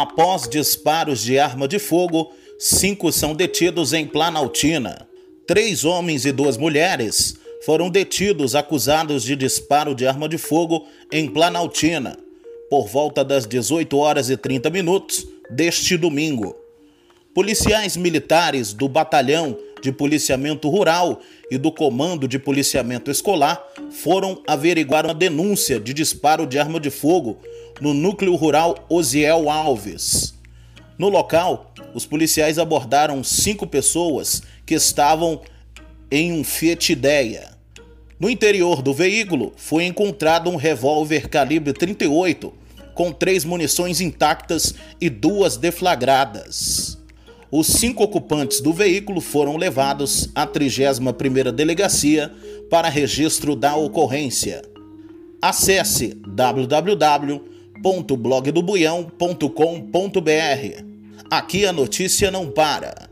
Após disparos de arma de fogo, cinco são detidos em Planaltina. Três homens e duas mulheres foram detidos acusados de disparo de arma de fogo em Planaltina, por volta das 18 horas e 30 minutos deste domingo. Policiais militares do Batalhão de Policiamento Rural e do Comando de Policiamento Escolar foram averiguar uma denúncia de disparo de arma de fogo no núcleo rural Osiel Alves. No local, os policiais abordaram cinco pessoas que estavam em um Fiat Ideia. No interior do veículo foi encontrado um revólver calibre 38 com três munições intactas e duas deflagradas. Os cinco ocupantes do veículo foram levados à 31ª Delegacia para registro da ocorrência. Acesse www.blogdobuião.com.br. Aqui a notícia não para.